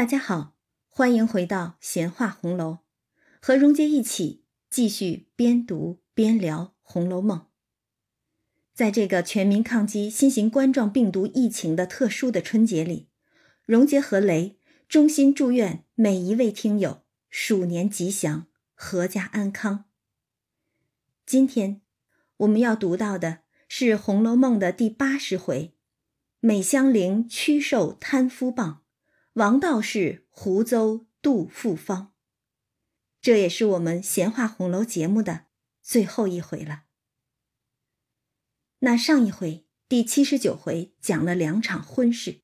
大家好，欢迎回到闲话红楼，和荣杰一起继续边读边聊《红楼梦》。在这个全民抗击新型冠状病毒疫情的特殊的春节里，荣杰和雷衷心祝愿每一位听友鼠年吉祥，阖家安康。今天我们要读到的是《红楼梦》的第八十回：美香菱屈受贪夫棒，王道士胡诌杜复方。这也是我们闲话红楼节目的最后一回了。那上一回第七十九回讲了两场婚事，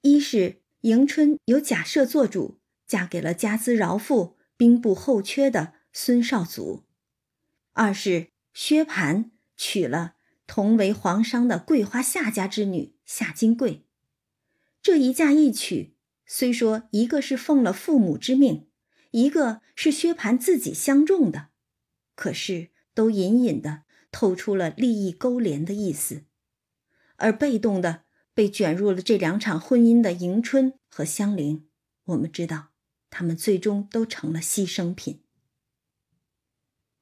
一是迎春由贾赦做主，嫁给了家资饶富、兵部后缺的孙绍祖；二是薛蟠娶了同为皇商的桂花夏家之女夏金桂。这一嫁一娶，虽说一个是奉了父母之命，一个是薛蟠自己相中的，可是都隐隐的。透出了利益勾连的意思，而被动的被卷入了这两场婚姻的迎春和香菱，我们知道，他们最终都成了牺牲品。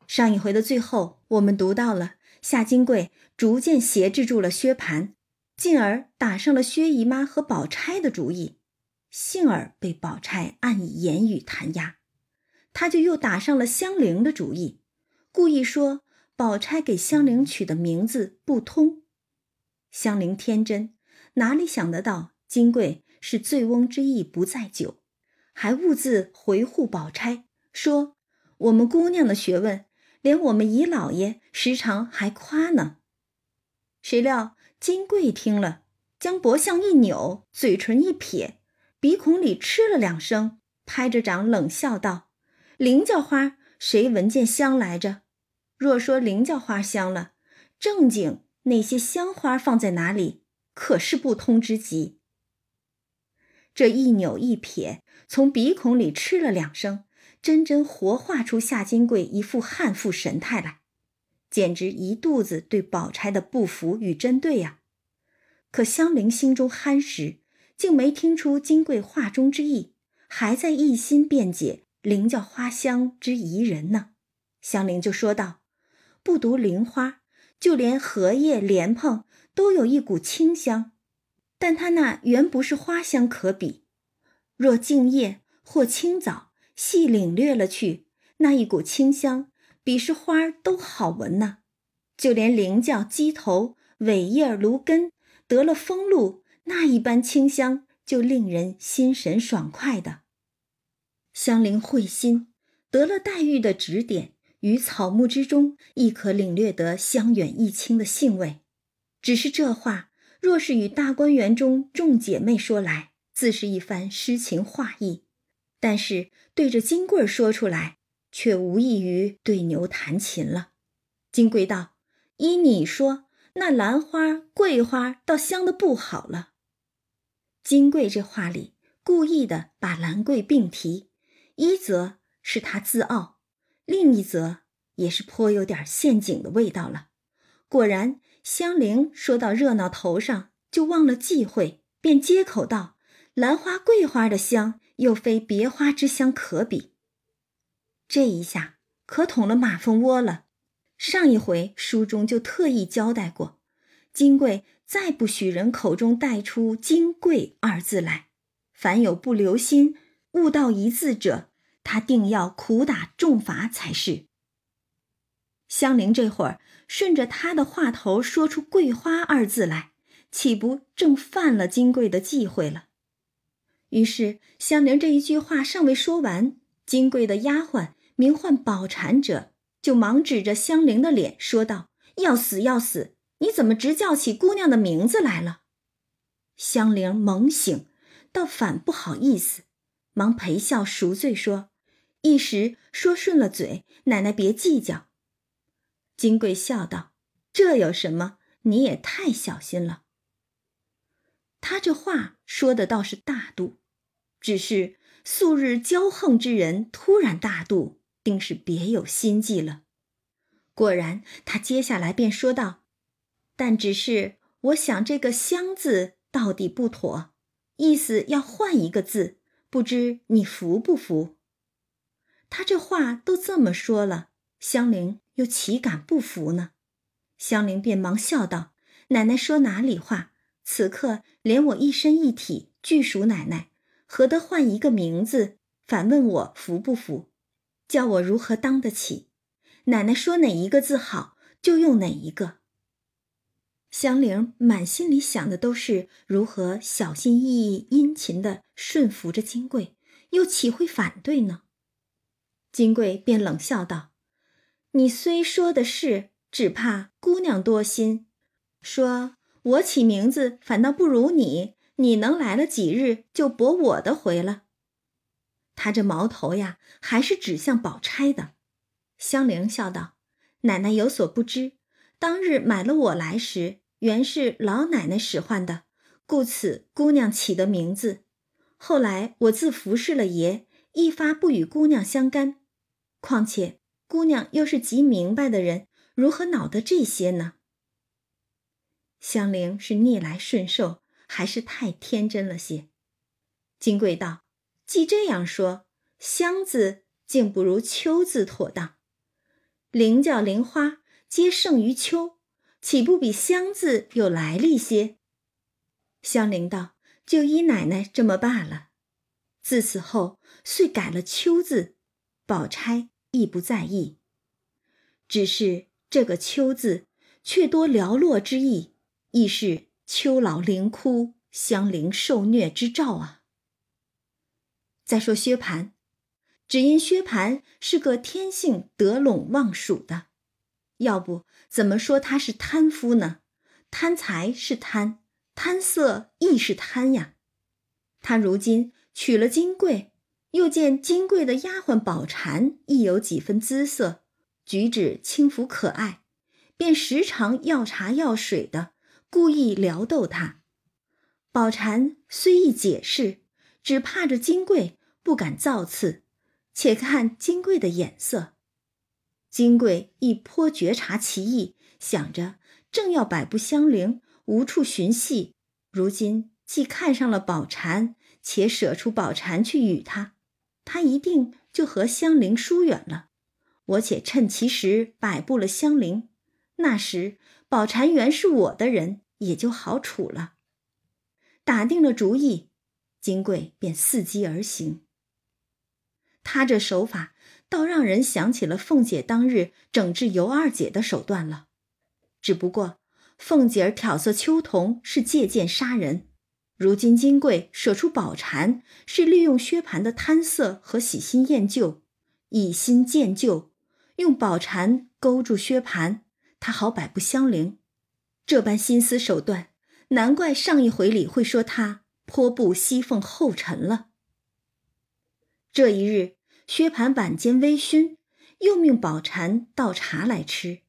上一回的最后，我们读到了夏金桂逐渐挟制住了薛蟠，进而打上了薛姨妈和宝钗的主意，幸而被宝钗暗以言语弹压，他就又打上了香菱的主意，故意说。宝钗给香菱取的名字不通，香菱天真，哪里想得到金贵是醉翁之意不在酒，还兀自回护宝钗说：“我们姑娘的学问，连我们姨老爷时常还夸呢。”谁料金贵听了，将脖项一扭，嘴唇一撇，鼻孔里嗤了两声，拍着掌冷笑道：“菱角花，谁闻见香来着？”若说菱角花香了，正经那些香花放在哪里，可是不通之极。这一扭一撇，从鼻孔里嗤了两声，真真活画出夏金桂一副悍妇神态来，简直一肚子对宝钗的不服与针对呀。可香菱心中憨实，竟没听出金贵话中之意，还在一心辩解菱角花香之宜人呢。香菱就说道。不独菱花，就连荷叶、莲蓬都有一股清香，但它那原不是花香可比。若静夜或清早细领略了去，那一股清香比是花都好闻呢。就连菱角、鸡头、尾叶、芦根得了风露，那一般清香就令人心神爽快的。香菱慧心，得了黛玉的指点。于草木之中，亦可领略得香远益清的兴味。只是这话，若是与大观园中众姐妹说来，自是一番诗情画意；但是对着金贵说出来，却无异于对牛弹琴了。金贵道：“依你说，那兰花、桂花倒香的不好了。”金贵这话里故意的把兰桂并提，一则是他自傲。另一则也是颇有点陷阱的味道了。果然，香菱说到热闹头上，就忘了忌讳，便接口道：“兰花、桂花的香，又非别花之香可比。”这一下可捅了马蜂窝了。上一回书中就特意交代过，金贵再不许人口中带出“金贵”二字来，凡有不留心、误到一字者。他定要苦打重罚才是。香菱这会儿顺着他的话头说出“桂花”二字来，岂不正犯了金贵的忌讳了？于是香菱这一句话尚未说完，金贵的丫鬟名唤宝蟾者就忙指着香菱的脸说道：“要死要死！你怎么直叫起姑娘的名字来了？”香菱猛醒，倒反不好意思，忙陪笑赎罪说。一时说顺了嘴，奶奶别计较。金贵笑道：“这有什么？你也太小心了。”他这话说的倒是大度，只是素日骄横之人突然大度，定是别有心计了。果然，他接下来便说道：“但只是我想这个‘香’字到底不妥，意思要换一个字，不知你服不服？”他这话都这么说了，香菱又岂敢不服呢？香菱便忙笑道：“奶奶说哪里话？此刻连我一身一体俱属奶奶，何得换一个名字？反问我服不服？叫我如何当得起？奶奶说哪一个字好，就用哪一个。”香菱满心里想的都是如何小心翼翼、殷勤的顺服着金贵，又岂会反对呢？金贵便冷笑道：“你虽说的是，只怕姑娘多心。说我起名字反倒不如你，你能来了几日就驳我的回了。”他这矛头呀，还是指向宝钗的。香菱笑道：“奶奶有所不知，当日买了我来时，原是老奶奶使唤的，故此姑娘起的名字。后来我自服侍了爷，一发不与姑娘相干。”况且姑娘又是极明白的人，如何恼得这些呢？香菱是逆来顺受，还是太天真了些？金贵道：“既这样说，香字竟不如秋字妥当。菱叫菱花，皆胜于秋，岂不比香字有来历些？”香菱道：“就依奶奶这么罢了。自此后，遂改了秋字。宝钗。”亦不在意，只是这个“秋”字，却多寥落之意，亦是秋老灵枯、香菱受虐之兆啊。再说薛蟠，只因薛蟠是个天性得陇望蜀的，要不怎么说他是贪夫呢？贪财是贪，贪色亦是贪呀。他如今娶了金贵。又见金贵的丫鬟宝蟾亦有几分姿色，举止轻浮可爱，便时常要茶要水的，故意撩逗她。宝蟾虽意解释，只怕着金贵不敢造次，且看金贵的眼色。金贵亦颇觉察其意，想着正要摆布香菱，无处寻隙，如今既看上了宝蟾，且舍出宝蟾去与他。他一定就和香菱疏远了，我且趁其时摆布了香菱，那时宝蟾原是我的人，也就好处了。打定了主意，金贵便伺机而行。他这手法倒让人想起了凤姐当日整治尤二姐的手段了，只不过凤姐儿挑唆秋桐是借剑杀人。如今金贵舍出宝蟾，是利用薛蟠的贪色和喜新厌旧，以新见旧，用宝蟾勾住薛蟠，他好摆布香菱。这般心思手段，难怪上一回里会说他颇步西凤后尘了。这一日，薛蟠晚间微醺，又命宝蟾倒茶来吃。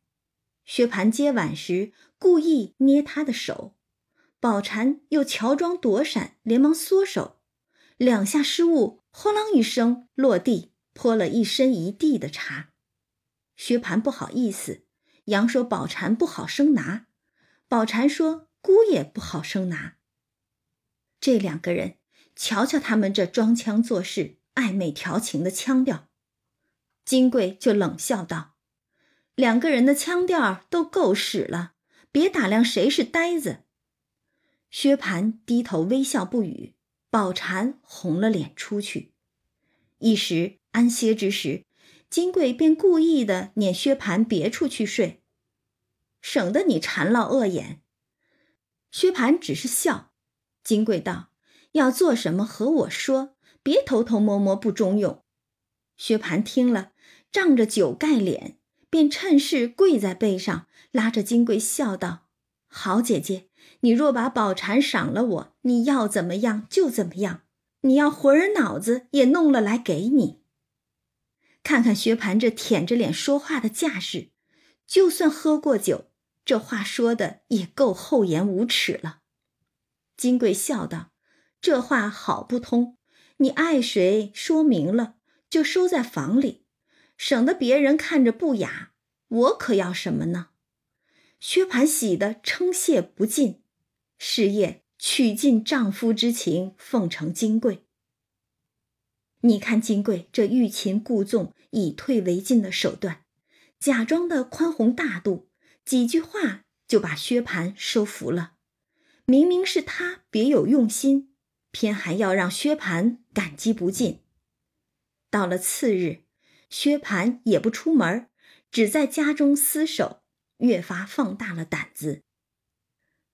薛蟠接碗时，故意捏他的手。宝蟾又乔装躲闪，连忙缩手，两下失误，轰啷一声落地，泼了一身一地的茶。薛蟠不好意思，杨说宝蟾不好生拿，宝蟾说姑爷不好生拿。这两个人，瞧瞧他们这装腔作势、暧昧调情的腔调，金贵就冷笑道：“两个人的腔调都够使了，别打量谁是呆子。”薛蟠低头微笑不语，宝蟾红了脸出去。一时安歇之时，金贵便故意的撵薛蟠别处去睡，省得你缠落恶眼。薛蟠只是笑。金贵道：“要做什么和我说，别偷偷摸摸不中用。”薛蟠听了，仗着酒盖脸，便趁势跪在背上，拉着金贵笑道：“好姐姐。”你若把宝蟾赏了我，你要怎么样就怎么样。你要魂儿脑子也弄了来给你。看看薛蟠这舔着脸说话的架势，就算喝过酒，这话说的也够厚颜无耻了。金贵笑道：“这话好不通，你爱谁说明了，就收在房里，省得别人看着不雅。我可要什么呢？”薛蟠喜得称谢不尽。是夜，取尽丈夫之情，奉承金贵。你看金贵这欲擒故纵、以退为进的手段，假装的宽宏大度，几句话就把薛蟠收服了。明明是他别有用心，偏还要让薛蟠感激不尽。到了次日，薛蟠也不出门，只在家中厮守，越发放大了胆子。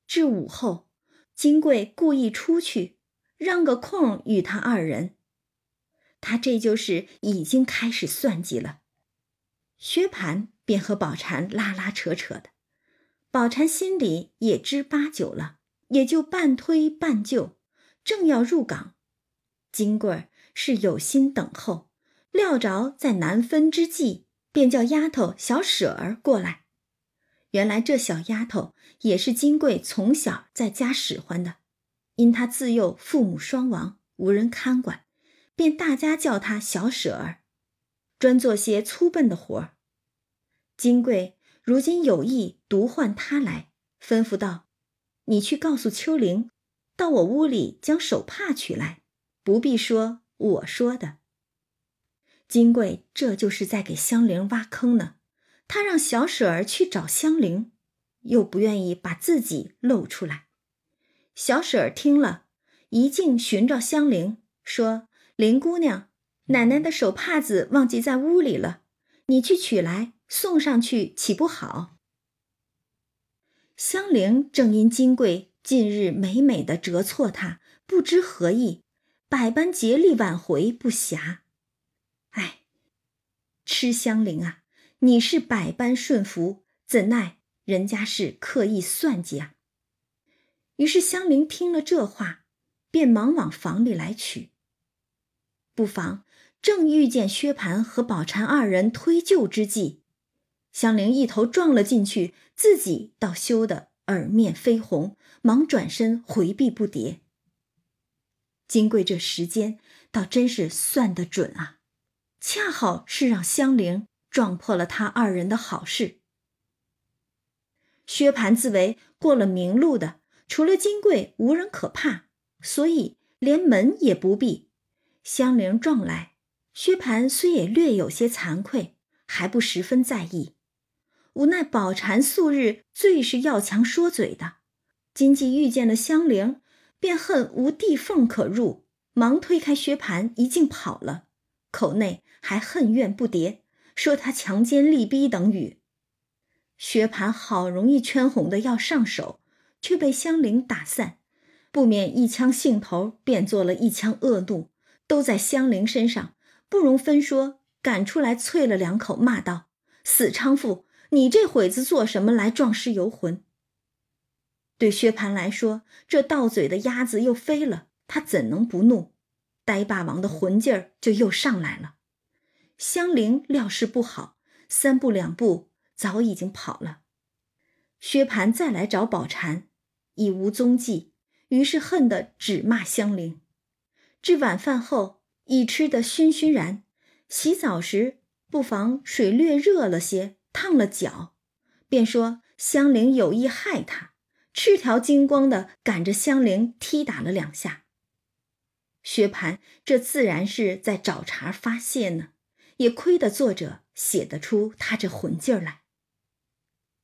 至午后，金贵故意出去，让个空与他二人。他这就是已经开始算计了。薛蟠便和宝蟾拉拉扯扯的，宝蟾心里也知八九了，也就半推半就，正要入港，金贵儿是有心等候，料着在难分之际，便叫丫头小舍儿过来。原来这小丫头也是金贵从小在家使唤的，因她自幼父母双亡，无人看管。便大家叫他小舍儿，专做些粗笨的活儿。金贵如今有意独唤他来，吩咐道：“你去告诉秋玲，到我屋里将手帕取来，不必说我说的。”金贵这就是在给香菱挖坑呢。他让小舍儿去找香菱，又不愿意把自己露出来。小舍儿听了一径寻找香菱，说。林姑娘，奶奶的手帕子忘记在屋里了，你去取来送上去，岂不好？香菱正因金贵近日美美的折错他，不知何意，百般竭力挽回不暇。哎，痴香菱啊，你是百般顺服，怎奈人家是刻意算计啊！于是香菱听了这话，便忙往房里来取。不妨正遇见薛蟠和宝蟾二人推救之际，香菱一头撞了进去，自己倒羞得耳面绯红，忙转身回避不迭。金贵这时间倒真是算得准啊，恰好是让香菱撞破了他二人的好事。薛蟠自为过了明路的，除了金贵无人可怕，所以连门也不闭。香菱撞来，薛蟠虽也略有些惭愧，还不十分在意。无奈宝蟾素日最是要强说嘴的，今既遇见了香菱，便恨无地缝可入，忙推开薛蟠，一径跑了，口内还恨怨不迭，说他强奸利逼等语。薛蟠好容易圈哄的要上手，却被香菱打散，不免一腔兴头变作了一腔恶怒。都在香菱身上，不容分说，赶出来啐了两口，骂道：“死娼妇，你这会子做什么来撞尸游魂？”对薛蟠来说，这到嘴的鸭子又飞了，他怎能不怒？呆霸王的魂劲儿就又上来了。香菱料事不好，三步两步早已经跑了。薛蟠再来找宝蟾，已无踪迹，于是恨得只骂香菱。至晚饭后，已吃得醺醺然。洗澡时，不妨水略热了些，烫了脚，便说香菱有意害他，赤条金光的赶着香菱踢打了两下。薛蟠这自然是在找茬发泄呢，也亏得作者写得出他这混劲儿来。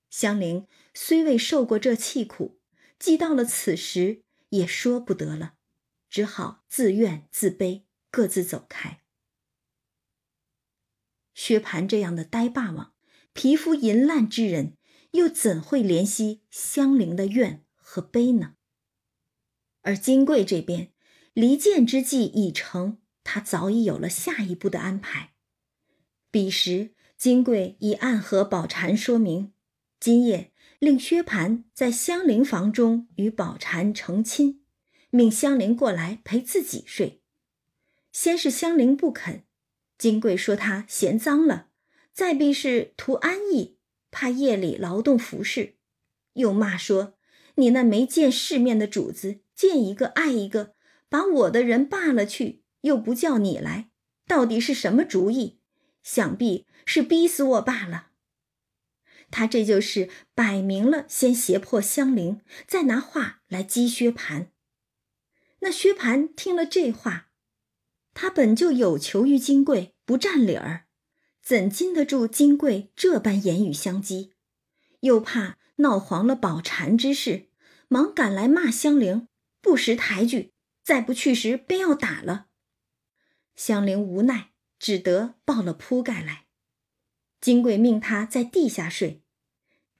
香菱虽未受过这气苦，既到了此时，也说不得了。只好自怨自卑，各自走开。薛蟠这样的呆霸王，皮肤淫烂之人，又怎会怜惜香菱的怨和悲呢？而金贵这边离间之计已成，他早已有了下一步的安排。彼时，金贵已暗和宝蟾说明，今夜令薛蟠在香菱房中与宝蟾成亲。命香菱过来陪自己睡，先是香菱不肯，金贵说她嫌脏了，再必是图安逸，怕夜里劳动服侍，又骂说你那没见世面的主子，见一个爱一个，把我的人罢了去，又不叫你来，到底是什么主意？想必是逼死我罢了。他这就是摆明了先胁迫香菱，再拿话来激薛蟠。那薛蟠听了这话，他本就有求于金贵，不占理儿，怎禁得住金贵这般言语相激？又怕闹黄了宝蟾之事，忙赶来骂香菱不识抬举，再不去时便要打了。香菱无奈，只得抱了铺盖来。金贵命他在地下睡，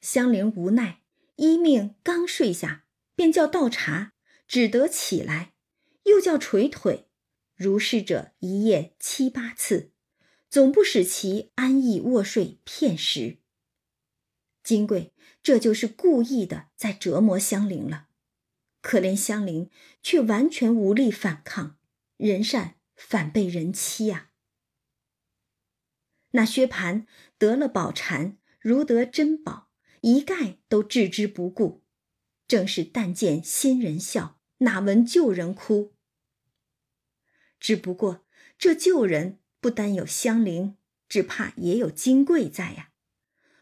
香菱无奈，依命刚睡下，便叫倒茶，只得起来，又叫捶腿，如是者一夜七八次，总不使其安逸卧睡片时。金贵这就是故意的在折磨香菱了，可怜香菱却完全无力反抗，人善反被人欺呀。那薛蟠得了宝蟾，如得珍宝，一概都置之不顾。正是但见新人笑，哪闻旧人哭。只不过这旧人不单有香菱，只怕也有金贵在呀。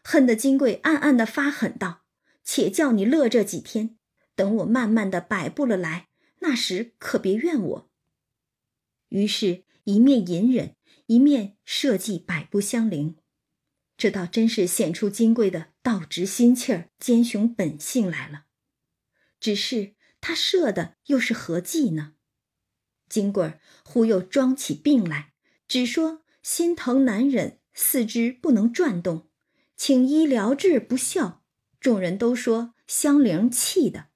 恨得金贵暗暗的发狠道：“且叫你乐这几天，等我慢慢的摆布了来，那时可别怨我。”于是，一面隐忍。一面设计摆布香菱，这倒真是显出金贵的道直心气儿、奸雄本性来了。只是他设的又是何计呢？金贵忽又装起病来，只说心疼难忍，四肢不能转动，请医疗治不效。众人都说香菱气的，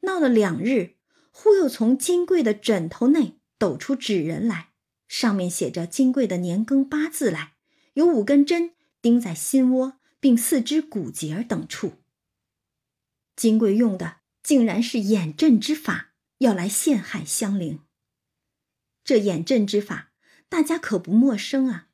闹了两日，忽又从金贵的枕头内抖出纸人来。上面写着金贵的年庚八字来，有五根针钉在心窝，并四肢骨节等处。金贵用的竟然是眼阵之法，要来陷害香菱。这眼阵之法，大家可不陌生啊。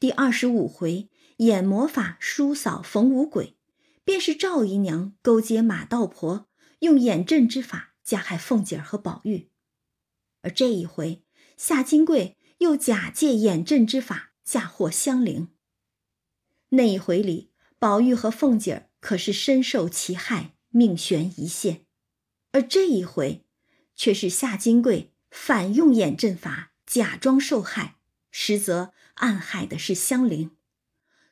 第二十五回演魔法叔嫂逢五鬼，便是赵姨娘勾结马道婆，用眼阵之法加害凤姐儿和宝玉。而这一回夏金贵。又假借眼阵之法嫁祸香菱。那一回里，宝玉和凤姐儿可是深受其害，命悬一线；而这一回，却是夏金贵反用眼阵法，假装受害，实则暗害的是香菱。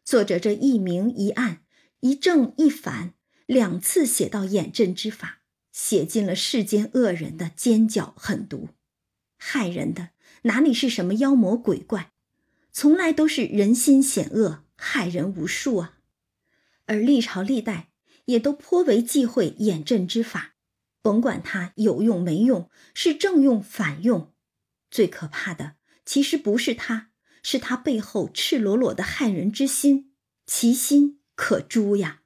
作者这一明一暗，一正一反，两次写到眼阵之法，写尽了世间恶人的奸狡狠毒，害人的。哪里是什么妖魔鬼怪，从来都是人心险恶，害人无数啊！而历朝历代也都颇为忌讳眼阵之法，甭管它有用没用，是正用反用，最可怕的其实不是他，是他背后赤裸裸的害人之心，其心可诛呀！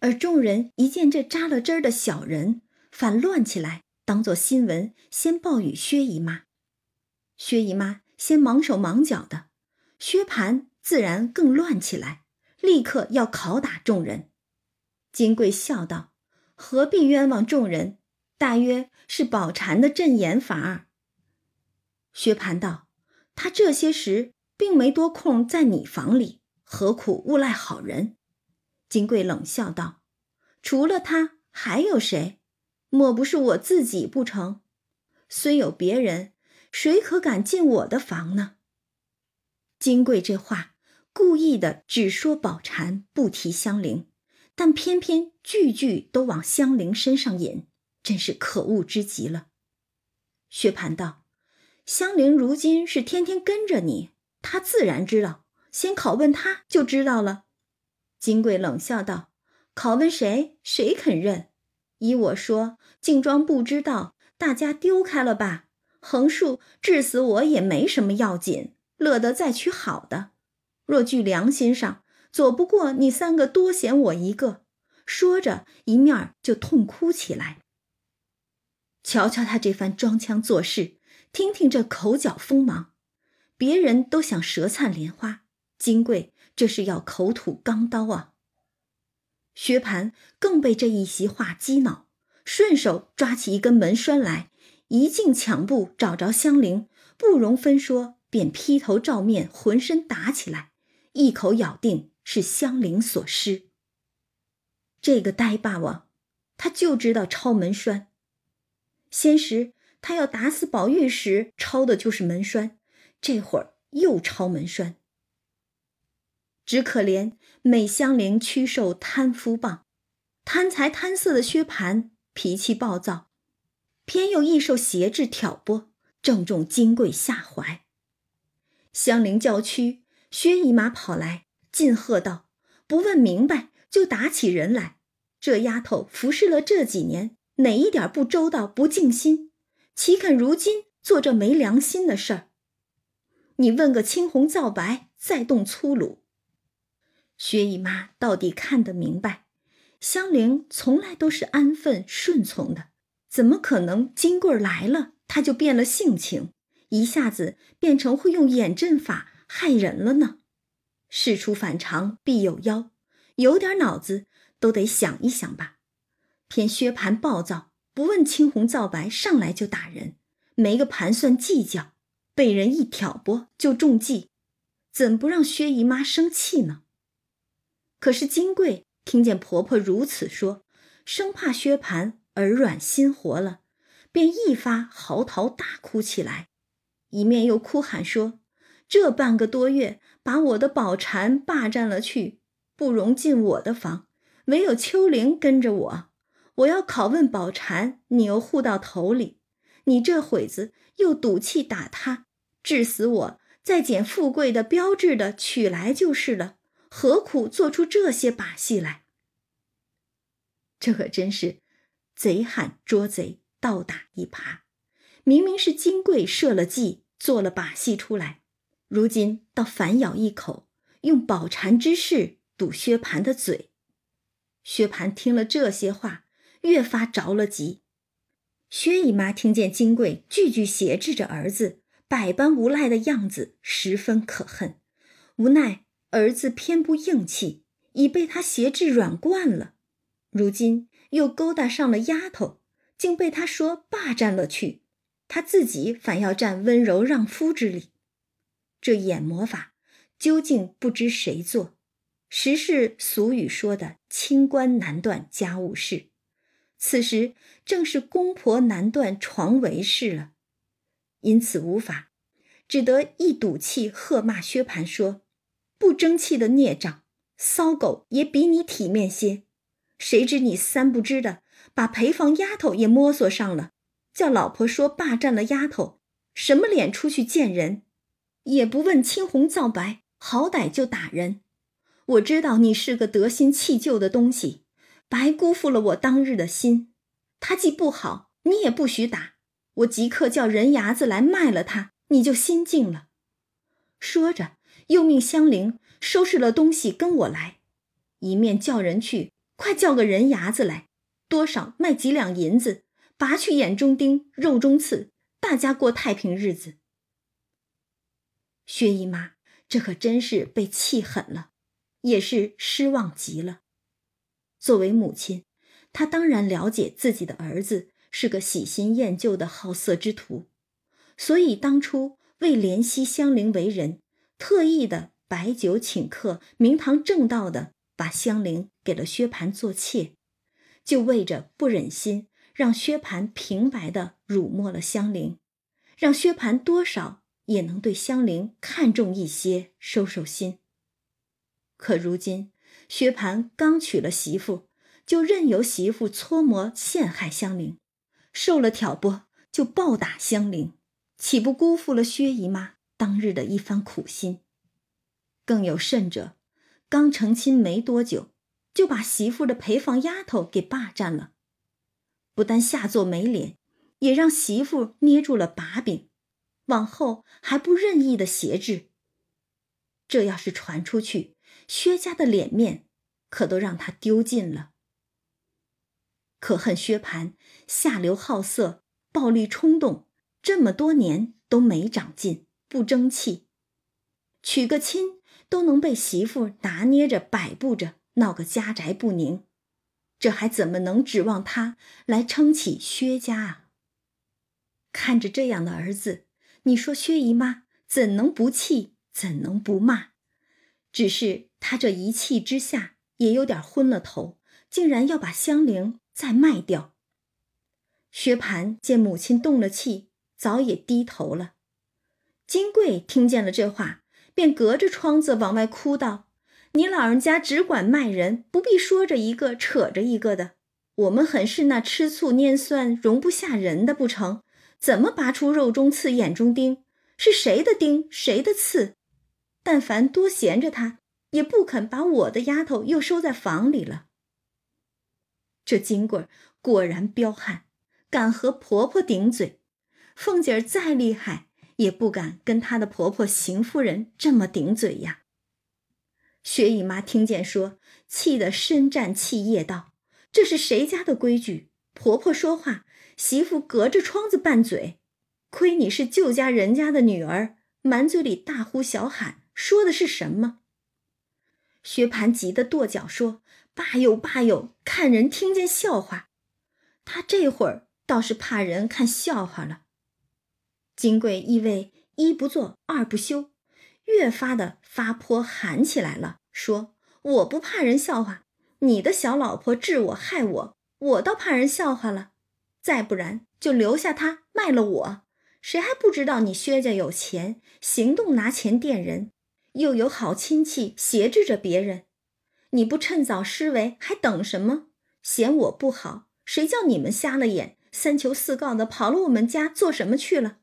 而众人一见这扎了针儿的小人，反乱起来，当做新闻，先报与薛姨妈。薛姨妈先忙手忙脚的，薛蟠自然更乱起来，立刻要拷打众人。金贵笑道：“何必冤枉众人？大约是宝蟾的阵眼法。”薛蟠道：“他这些时并没多空在你房里，何苦诬赖好人？”金贵冷笑道：“除了他还有谁？莫不是我自己不成？虽有别人。”谁可敢进我的房呢？金贵这话故意的，只说宝蟾，不提香菱，但偏偏句句都往香菱身上引，真是可恶之极了。薛蟠道：“香菱如今是天天跟着你，他自然知道，先拷问他就知道了。”金贵冷笑道：“拷问谁？谁肯认？依我说，竟装不知道，大家丢开了吧。”横竖治死我也没什么要紧，乐得再娶好的。若据良心上，左不过你三个多嫌我一个。说着，一面就痛哭起来。瞧瞧他这番装腔作势，听听这口角锋芒，别人都想舌灿莲花，金贵这是要口吐钢刀啊！薛蟠更被这一席话激恼，顺手抓起一根门栓来。一进抢步找着香菱，不容分说，便劈头照面，浑身打起来，一口咬定是香菱所施。这个呆霸王，他就知道抄门栓。先时他要打死宝玉时抄的就是门栓，这会儿又抄门栓。只可怜美香菱屈受贪夫棒，贪财贪色的薛蟠脾气暴躁，偏又易受邪智挑拨，正中金贵下怀。香菱叫屈，薛姨妈跑来，尽喝道：“不问明白就打起人来，这丫头服侍了这几年，哪一点不周到、不尽心？岂肯如今做这没良心的事儿？你问个青红皂白，再动粗鲁。”薛姨妈到底看得明白，香菱从来都是安分顺从的，怎么可能金贵来了，她就变了性情？一下子变成会用眼阵法害人了呢？事出反常必有妖，有点脑子都得想一想吧。偏薛蟠暴躁，不问青红皂白，上来就打人，没个盘算计较，被人一挑拨就中计，怎不让薛姨妈生气呢？可是金贵听见婆婆如此说，生怕薛蟠耳软心活了，便一发嚎啕大哭起来。一面又哭喊说：“这半个多月，把我的宝蟾霸占了去，不容进我的房，唯有秋玲跟着我。我要拷问宝蟾，你又护到头里，你这会子又赌气打他，致死我，再捡富贵的标志的取来就是了，何苦做出这些把戏来？这可真是贼喊捉贼，倒打一耙。”明明是金贵设了计，做了把戏出来，如今倒反咬一口，用宝蟾之事堵薛蟠的嘴。薛蟠听了这些话，越发着了急。薛姨妈听见金贵句句挟制着儿子，百般无赖的样子，十分可恨。无奈儿子偏不硬气，已被他挟制软惯了，如今又勾搭上了丫头，竟被他说霸占了去。他自己反要占温柔让夫之理，这演魔法究竟不知谁做，实是俗语说的“清官难断家务事”。此时正是公婆难断床围事了，因此无法，只得一赌气喝骂薛蟠说：“不争气的孽障，骚狗也比你体面些。谁知你三不知的，把陪房丫头也摸索上了。”叫老婆说霸占了丫头，什么脸出去见人？也不问青红皂白，好歹就打人。我知道你是个得心弃旧的东西，白辜负了我当日的心。他既不好，你也不许打。我即刻叫人牙子来卖了他，你就心静了。说着，又命香菱收拾了东西跟我来，一面叫人去，快叫个人牙子来，多少卖几两银子。拔去眼中钉，肉中刺，大家过太平日子。薛姨妈这可真是被气狠了，也是失望极了。作为母亲，她当然了解自己的儿子是个喜新厌旧的好色之徒，所以当初为怜惜香菱为人，特意的摆酒请客，明堂正道的把香菱给了薛蟠做妾，就为着不忍心。让薛蟠平白的辱没了香菱，让薛蟠多少也能对香菱看重一些，收收心。可如今薛蟠刚娶了媳妇，就任由媳妇搓磨陷害香菱，受了挑拨就暴打香菱，岂不辜负了薛姨妈当日的一番苦心？更有甚者，刚成亲没多久，就把媳妇的陪房丫头给霸占了。不但下作没脸，也让媳妇捏住了把柄，往后还不任意的挟制。这要是传出去，薛家的脸面可都让他丢尽了。可恨薛蟠下流好色、暴力冲动，这么多年都没长进，不争气，娶个亲都能被媳妇拿捏着、摆布着，闹个家宅不宁。这还怎么能指望他来撑起薛家啊？看着这样的儿子，你说薛姨妈怎能不气？怎能不骂？只是他这一气之下，也有点昏了头，竟然要把香菱再卖掉。薛蟠见母亲动了气，早也低头了。金贵听见了这话，便隔着窗子往外哭道：“你老人家只管卖人，不必说着一个扯着一个的。我们很是那吃醋拈酸，容不下人的不成？怎么拔出肉中刺，眼中钉？是谁的钉，谁的刺？但凡多闲着他，也不肯把我的丫头又收在房里了。”这金贵果然彪悍，敢和婆婆顶嘴。凤姐儿再厉害，也不敢跟她的婆婆邢夫人这么顶嘴呀。薛姨妈听见说，气得深战气咽道：“这是谁家的规矩？婆婆说话，媳妇隔着窗子拌嘴。亏你是旧家人家的女儿，满嘴里大呼小喊，说的是什么？”薛蟠急得跺脚说。罢哟罢哟，看人听见笑话。他这会儿倒是怕人看笑话了。金贵意味一不做二不休，越发的发泼喊起来了，说：“我不怕人笑话，你的小老婆治我害我，我倒怕人笑话了。再不然就留下他卖了我，谁还不知道你薛家有钱，行动拿钱垫人，又有好亲戚挟制着别人。”你不趁早施为，还等什么？嫌我不好，谁叫你们瞎了眼，三求四告的跑了我们家做什么去了？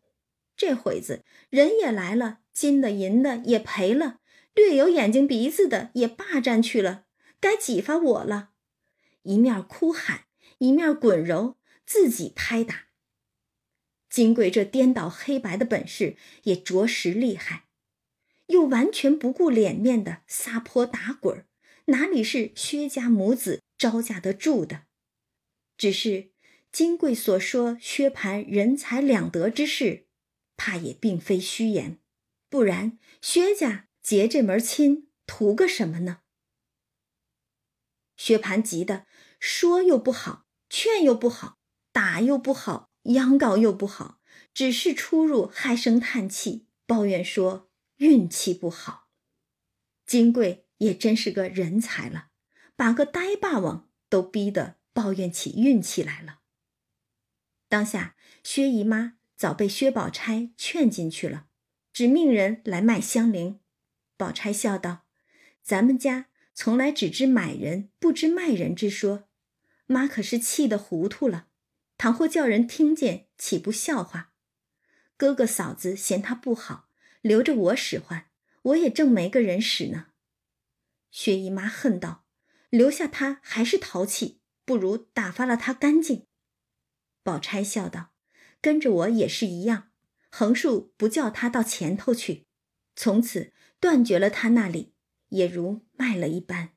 这会子人也来了，金的银的也赔了，略有眼睛鼻子的也霸占去了，该挤发我了。一面哭喊，一面滚揉，自己拍打。金贵这颠倒黑白的本事也着实厉害，又完全不顾脸面的撒泼打滚。哪里是薛家母子招架得住的？只是金贵所说薛蟠人财两得之事，怕也并非虚言。不然薛家结这门亲，图个什么呢？薛蟠急得说又不好，劝又不好，打又不好，央告又不好，只是出入唉声叹气，抱怨说运气不好。金贵。也真是个人才了，把个呆霸王都逼得抱怨起运气来了。当下薛姨妈早被薛宝钗劝进去了，只命人来卖香菱。宝钗笑道：“咱们家从来只知买人，不知卖人之说。妈可是气得糊涂了，倘或叫人听见，岂不笑话？哥哥嫂子嫌他不好，留着我使唤，我也正没个人使呢。”薛姨妈恨道：“留下他还是淘气，不如打发了他干净。”宝钗笑道：“跟着我也是一样，横竖不叫他到前头去，从此断绝了他那里，也如卖了一般。”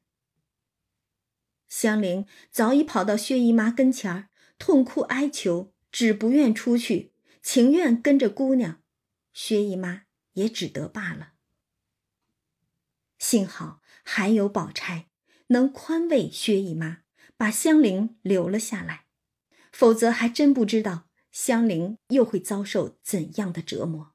香菱早已跑到薛姨妈跟前儿，痛哭哀求，只不愿出去，情愿跟着姑娘。薛姨妈也只得罢了。幸好。还有宝钗能宽慰薛姨妈，把香菱留了下来，否则还真不知道香菱又会遭受怎样的折磨。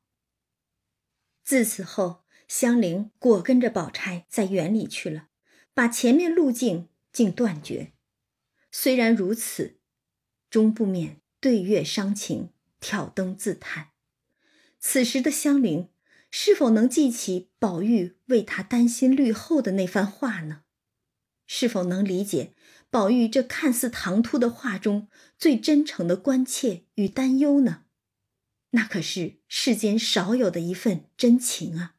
自此后，香菱果跟着宝钗在园里去了，把前面路径竟断绝。虽然如此，终不免对月伤情，挑灯自叹。此时的香菱。是否能记起宝玉为他担心虑后的那番话呢？是否能理解宝玉这看似唐突的话中最真诚的关切与担忧呢？那可是世间少有的一份真情啊！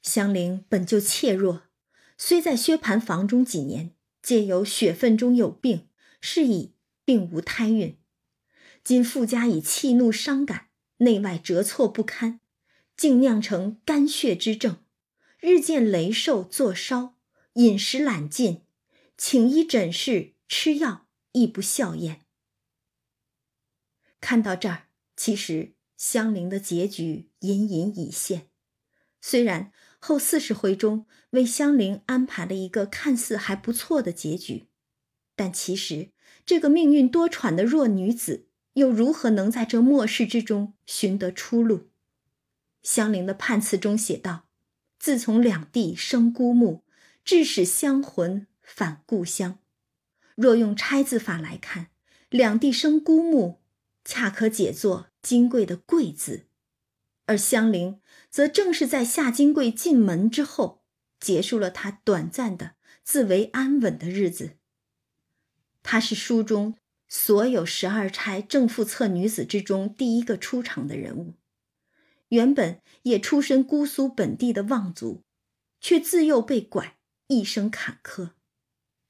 香菱本就怯弱，虽在薛蟠房中几年，皆有血分中有病，是以并无胎孕，今附加以气怒伤感。内外折挫不堪，竟酿成肝血之症，日渐羸瘦作烧，饮食懒进，请医诊视，吃药亦不效验。看到这儿，其实香菱的结局隐隐已现。虽然后四十回中为香菱安排了一个看似还不错的结局，但其实这个命运多舛的弱女子。又如何能在这末世之中寻得出路？香菱的判词中写道：“自从两地生孤木，致使香魂返故乡。”若用拆字法来看，两地生孤木，恰可解作金贵的贵字。而香菱则正是在夏金贵进门之后，结束了她短暂的自为安稳的日子。她是书中所有十二钗正副册女子之中第一个出场的人物，原本也出身姑苏本地的望族，却自幼被拐，一生坎坷，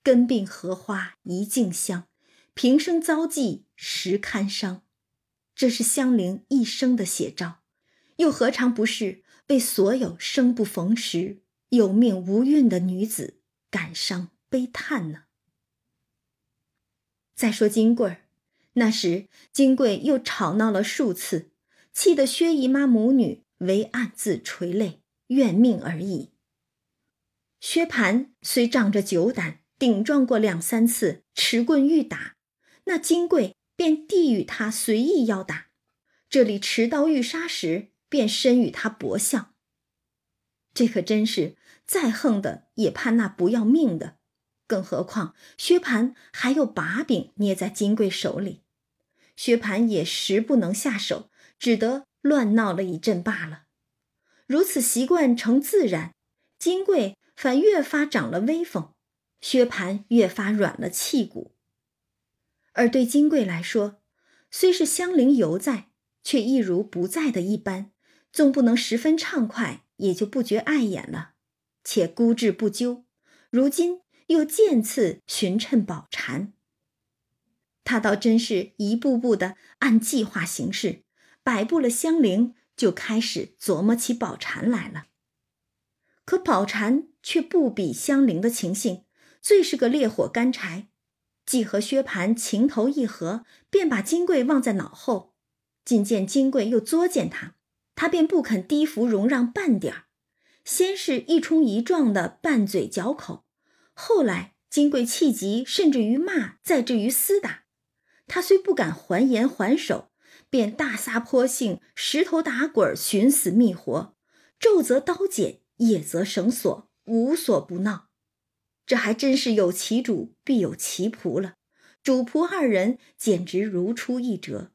根病荷花一径香，平生遭际实堪伤。这是香菱一生的写照，又何尝不是为所有生不逢时、有命无运的女子感伤悲叹呢？再说金贵儿，那时金贵又吵闹了数次，气得薛姨妈母女唯暗自垂泪，怨命而已。薛蟠虽仗着酒胆顶撞过两三次，持棍欲打，那金贵便递与他随意要打；这里持刀欲杀时，便伸与他搏相。这可真是再横的也怕那不要命的。更何况薛蟠还有把柄捏在金贵手里，薛蟠也实不能下手，只得乱闹了一阵罢了。如此习惯成自然，金贵反越发长了威风，薛蟠越发软了气骨。而对金贵来说，虽是香菱犹在，却一如不在的一般，纵不能十分畅快，也就不觉碍眼了，且孤志不究。如今。又渐次寻趁宝蟾，他倒真是一步步的按计划行事，摆布了香菱，就开始琢磨起宝蟾来了。可宝蟾却不比香菱的情性，最是个烈火干柴，既和薛蟠情投意合，便把金贵忘在脑后。今见金贵又作践他，他便不肯低服容让半点儿，先是一冲一撞的拌嘴嚼口。后来，金贵气急，甚至于骂，再至于厮打。他虽不敢还言还手，便大撒泼性，石头打滚，寻死觅活，昼则刀剪，夜则绳索，无所不闹。这还真是有其主必有其仆了。主仆二人简直如出一辙，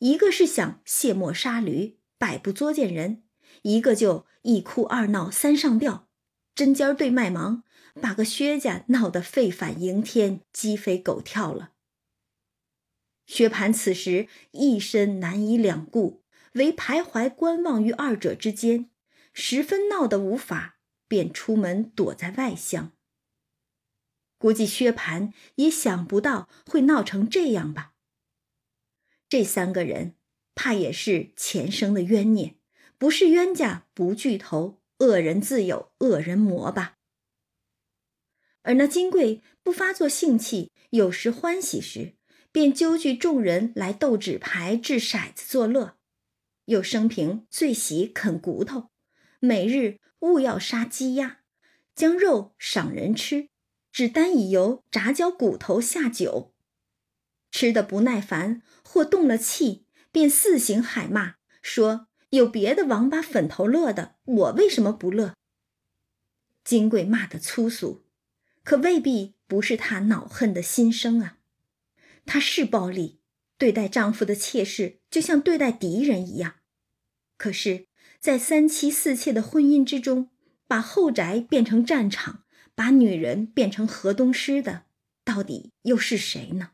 一个是想卸磨杀驴，百不作践人；一个就一哭二闹三上吊，针尖对麦芒。把个薛家闹得沸反盈天，鸡飞狗跳了。薛蟠此时一身难以两顾，唯徘徊观望于二者之间，十分闹得无法，便出门躲在外乡。估计薛蟠也想不到会闹成这样吧。这三个人怕也是前生的冤孽，不是冤家不聚头，恶人自有恶人磨吧。而那金贵不发作性气，有时欢喜时，便揪聚众人来斗纸牌、掷骰子作乐；又生平最喜啃骨头，每日务要杀鸡鸭，将肉赏人吃，只单以油炸焦骨头下酒。吃的不耐烦或动了气，便四行海骂，说有别的王八粉头乐的，我为什么不乐？金贵骂得粗俗。可未必不是她恼恨的心声啊！她是暴力，对待丈夫的妾室就像对待敌人一样。可是，在三妻四妾的婚姻之中，把后宅变成战场，把女人变成河东狮的，到底又是谁呢？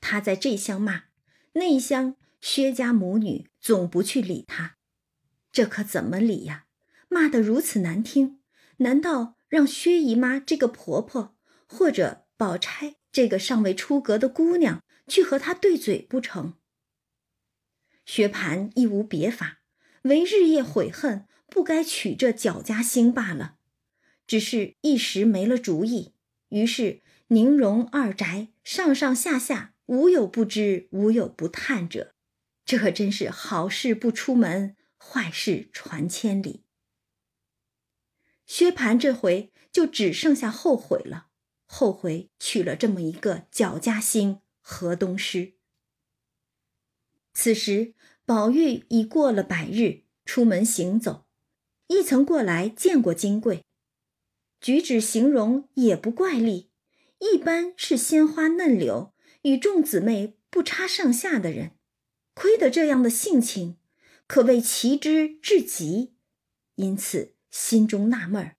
她在这厢骂，那厢薛家母女总不去理她，这可怎么理呀？骂得如此难听，难道？让薛姨妈这个婆婆，或者宝钗这个尚未出阁的姑娘去和她对嘴不成？薛蟠亦无别法，唯日夜悔恨不该娶这脚家星罢了。只是一时没了主意，于是宁荣二宅上上下下无有不知，无有不叹者。这可真是好事不出门，坏事传千里。薛蟠这回就只剩下后悔了，后悔娶了这么一个脚家星河东狮。此时宝玉已过了百日，出门行走，亦曾过来见过金贵，举止形容也不怪丽，一般是鲜花嫩柳，与众姊妹不差上下的人，亏得这样的性情，可谓奇之至极，因此心中纳闷儿。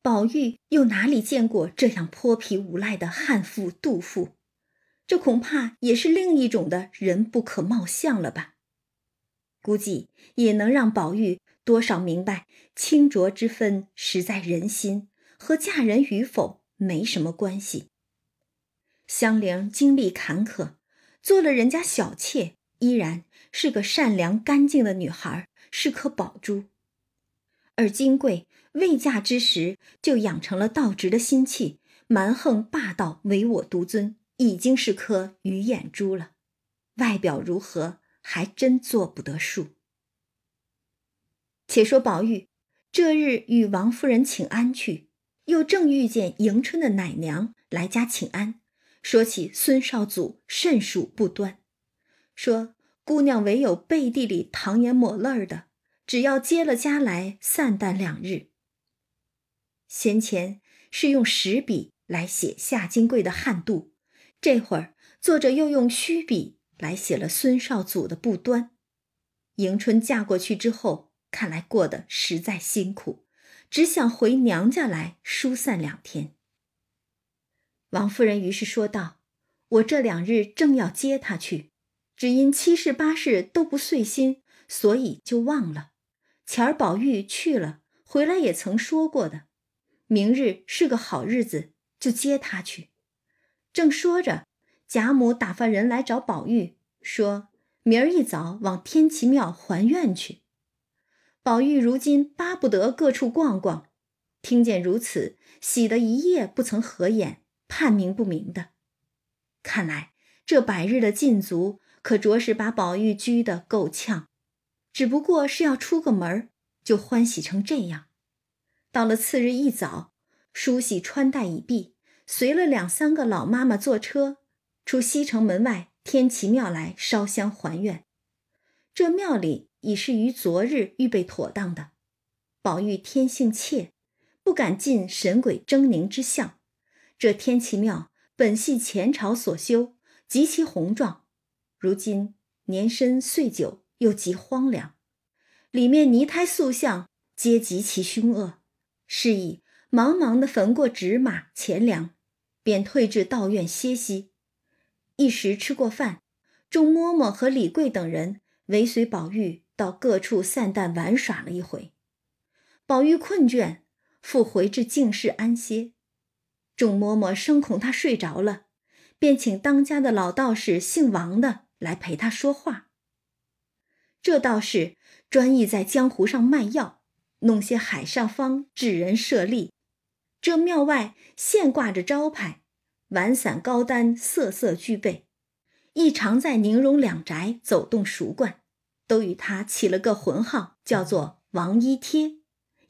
宝玉又哪里见过这样泼皮无赖的悍妇妒妇？这恐怕也是另一种的人不可貌相了吧？估计也能让宝玉多少明白，清浊之分实在人心，和嫁人与否没什么关系。香菱经历坎坷，做了人家小妾，依然是个善良干净的女孩，是颗宝珠。而金贵。未嫁之时就养成了倒直的心气，蛮横霸道，唯我独尊，已经是颗鱼眼珠了。外表如何，还真做不得数。且说宝玉这日与王夫人请安去，又正遇见迎春的奶娘来家请安，说起孙少祖甚属不端，说姑娘唯有背地里淌眼抹泪儿的，只要接了家来散淡两日。先前是用实笔来写夏金贵的悍妒，这会儿作者又用虚笔来写了孙少祖的不端。迎春嫁过去之后，看来过得实在辛苦，只想回娘家来疏散两天。王夫人于是说道：“我这两日正要接他去，只因七事八事都不遂心，所以就忘了。前儿宝玉去了，回来也曾说过的。”明日是个好日子，就接他去。正说着，贾母打发人来找宝玉，说明儿一早往天齐庙还愿去。宝玉如今巴不得各处逛逛，听见如此，喜得一夜不曾合眼，判明不明的。看来这百日的禁足，可着实把宝玉拘得够呛。只不过是要出个门就欢喜成这样。到了次日一早，梳洗穿戴已毕，随了两三个老妈妈坐车，出西城门外天齐庙来烧香还愿。这庙里已是于昨日预备妥当的。宝玉天性怯，不敢进神鬼狰狞之相。这天齐庙本系前朝所修，极其宏壮，如今年深岁久，又极荒凉，里面泥胎塑像皆极其凶恶。是以茫茫的焚过纸马钱粮，便退至道院歇息。一时吃过饭，众嬷嬷和李贵等人尾随宝玉到各处散淡玩耍了一回。宝玉困倦，复回至静室安歇。众嬷嬷生恐他睡着了，便请当家的老道士姓王的来陪他说话。这道士专意在江湖上卖药。弄些海上方治人设立，这庙外现挂着招牌，碗伞高单色色俱备。亦常在宁荣两宅走动熟惯，都与他起了个浑号，叫做王一贴，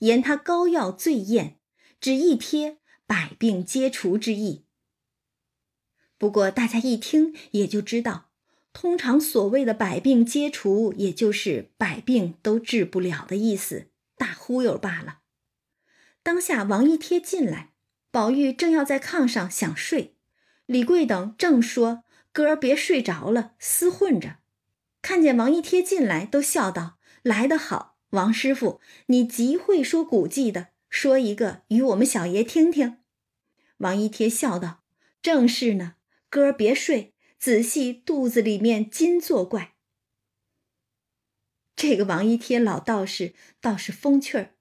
言他膏药最艳，只一贴百病皆除之意。不过大家一听也就知道，通常所谓的百病皆除，也就是百病都治不了的意思。大忽悠罢了。当下王一贴进来，宝玉正要在炕上想睡，李贵等正说：“哥儿别睡着了，厮混着。”看见王一贴进来，都笑道：“来得好，王师傅，你极会说古迹的，说一个与我们小爷听听。”王一贴笑道：“正是呢，哥儿别睡，仔细肚子里面金作怪。”这个王一贴老道士倒是风趣儿，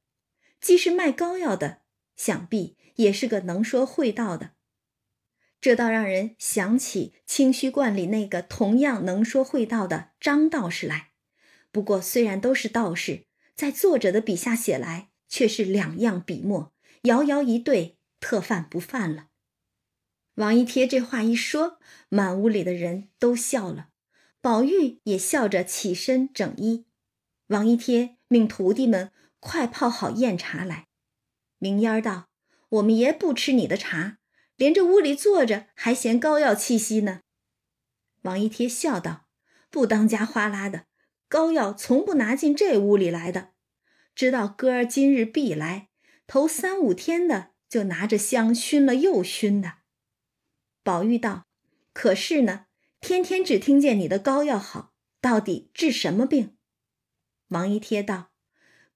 既是卖膏药的，想必也是个能说会道的。这倒让人想起清虚观里那个同样能说会道的张道士来。不过虽然都是道士，在作者的笔下写来却是两样笔墨，遥遥一对，特犯不犯了。王一贴这话一说，满屋里的人都笑了，宝玉也笑着起身整衣。王一贴命徒弟们快泡好宴茶来。明烟儿道：“我们爷不吃你的茶，连这屋里坐着还嫌膏药气息呢。”王一贴笑道：“不当家花拉的，膏药从不拿进这屋里来的。知道哥儿今日必来，头三五天的就拿着香熏了又熏的。宝玉道：“可是呢，天天只听见你的膏药好，到底治什么病？”王一贴道：“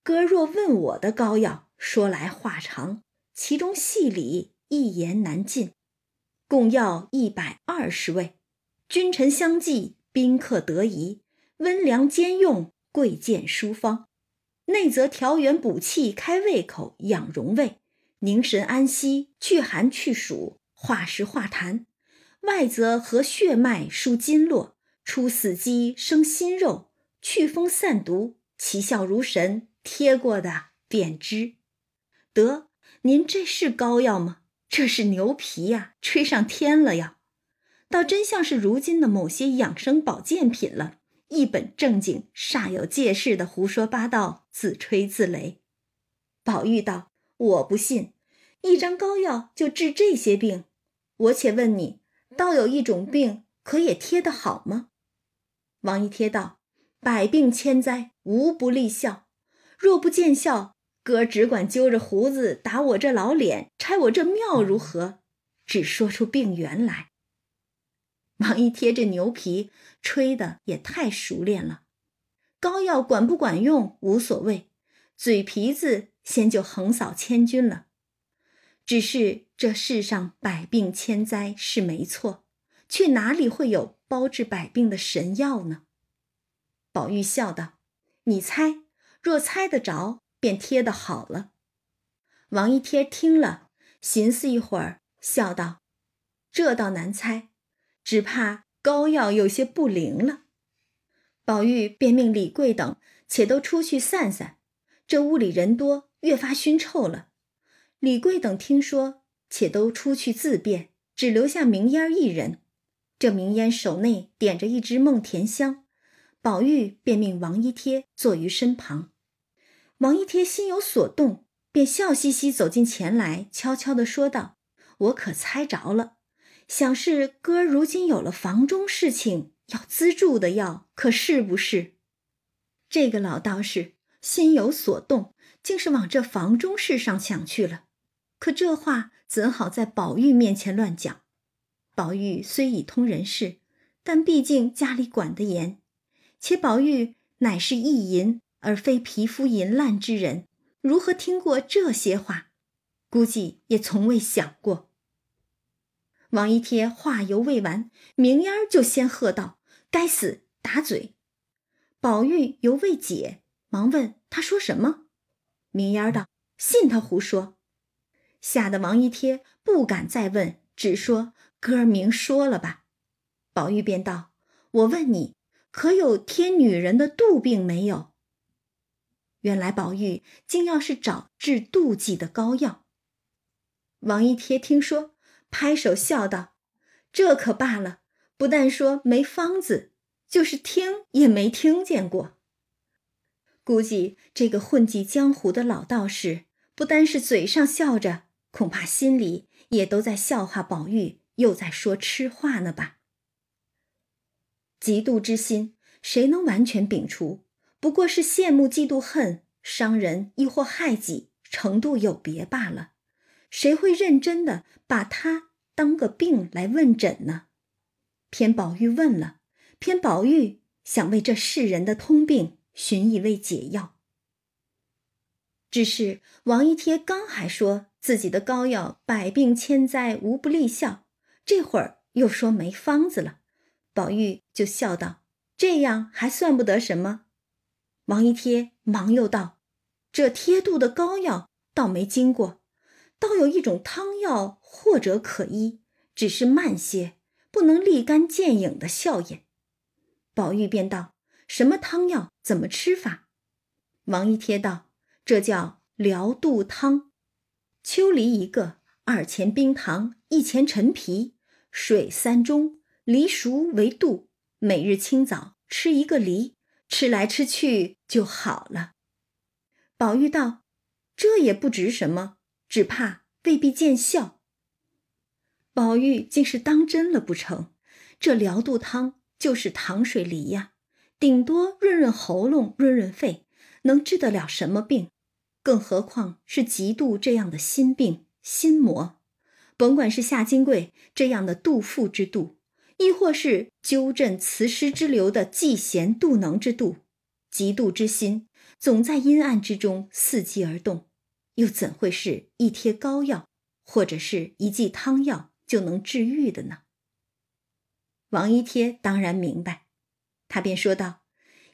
哥若问我的膏药，说来话长，其中细理一言难尽。共药一百二十味，君臣相济，宾客得宜，温凉兼用，贵贱殊方。内则调元补气，开胃口，养荣胃，凝神安息，去寒去暑，化石化痰；外则和血脉，疏筋络，出死肌，生新肉，祛风散毒，奇效如神。贴过的便知。得，您这是膏药吗？这是牛皮呀，吹上天了呀！倒真像是如今的某些养生保健品了。一本正经、煞有介事的胡说八道，自吹自擂。宝玉道：“我不信，一张膏药就治这些病。我且问你，倒有一种病，可也贴得好吗？”王一贴道：“百病千灾，无不立效。若不见效，哥只管揪着胡子打我这老脸，拆我这庙如何？只说出病源来。”王一贴这牛皮吹的也太熟练了，膏药管不管用无所谓，嘴皮子先就横扫千军了。只是这世上百病千灾是没错，却哪里会有包治百病的神药呢？宝玉笑道：“你猜，若猜得着，便贴得好了。”王一贴听了，寻思一会儿，笑道：“这倒难猜。”只怕膏药有些不灵了，宝玉便命李贵等且都出去散散。这屋里人多，越发熏臭了。李贵等听说，且都出去自便，只留下明烟一人。这明烟手内点着一支梦田香，宝玉便命王一贴坐于身旁。王一贴心有所动，便笑嘻嘻走进前来，悄悄地说道：“我可猜着了。”想是哥如今有了房中事情要资助的药，可是不是？这个老道士心有所动，竟是往这房中事上想去了。可这话怎好在宝玉面前乱讲？宝玉虽已通人事，但毕竟家里管得严，且宝玉乃是意淫而非皮肤淫烂之人，如何听过这些话？估计也从未想过。王一贴话犹未完，明烟儿就先喝道：“该死，打嘴！”宝玉犹未解，忙问他说什么。明烟儿道：“信他胡说。”吓得王一贴不敢再问，只说：“哥儿明说了吧。”宝玉便道：“我问你，可有贴女人的肚病没有？”原来宝玉竟要是找治妒忌的膏药。王一贴听说。拍手笑道：“这可罢了，不但说没方子，就是听也没听见过。估计这个混迹江湖的老道士，不单是嘴上笑着，恐怕心里也都在笑话宝玉，又在说痴话呢吧？嫉妒之心，谁能完全摒除？不过是羡慕、嫉妒、恨，伤人亦或害己，程度有别罢了。”谁会认真的把他当个病来问诊呢？偏宝玉问了，偏宝玉想为这世人的通病寻一味解药。只是王一贴刚还说自己的膏药百病千灾无不立效，这会儿又说没方子了，宝玉就笑道：“这样还算不得什么。”王一贴忙又道：“这贴肚的膏药倒没经过。”倒有一种汤药，或者可医，只是慢些，不能立竿见影的效验。宝玉便道：“什么汤药？怎么吃法？”王一贴道：“这叫疗肚汤，秋梨一个，二钱冰糖，一钱陈皮，水三盅，梨熟为度。每日清早吃一个梨，吃来吃去就好了。”宝玉道：“这也不值什么。”只怕未必见效。宝玉竟是当真了不成？这疗肚汤就是糖水梨呀，顶多润润喉咙、润润肺，能治得了什么病？更何况是嫉妒这样的心病，心魔。甭管是夏金贵这样的妒妇之度，亦或是纠正词诗之流的嫉贤妒能之度，嫉妒之心总在阴暗之中伺机而动，又怎会是一贴膏药或者是一剂汤药就能治愈的呢？王一贴当然明白，他便说道：“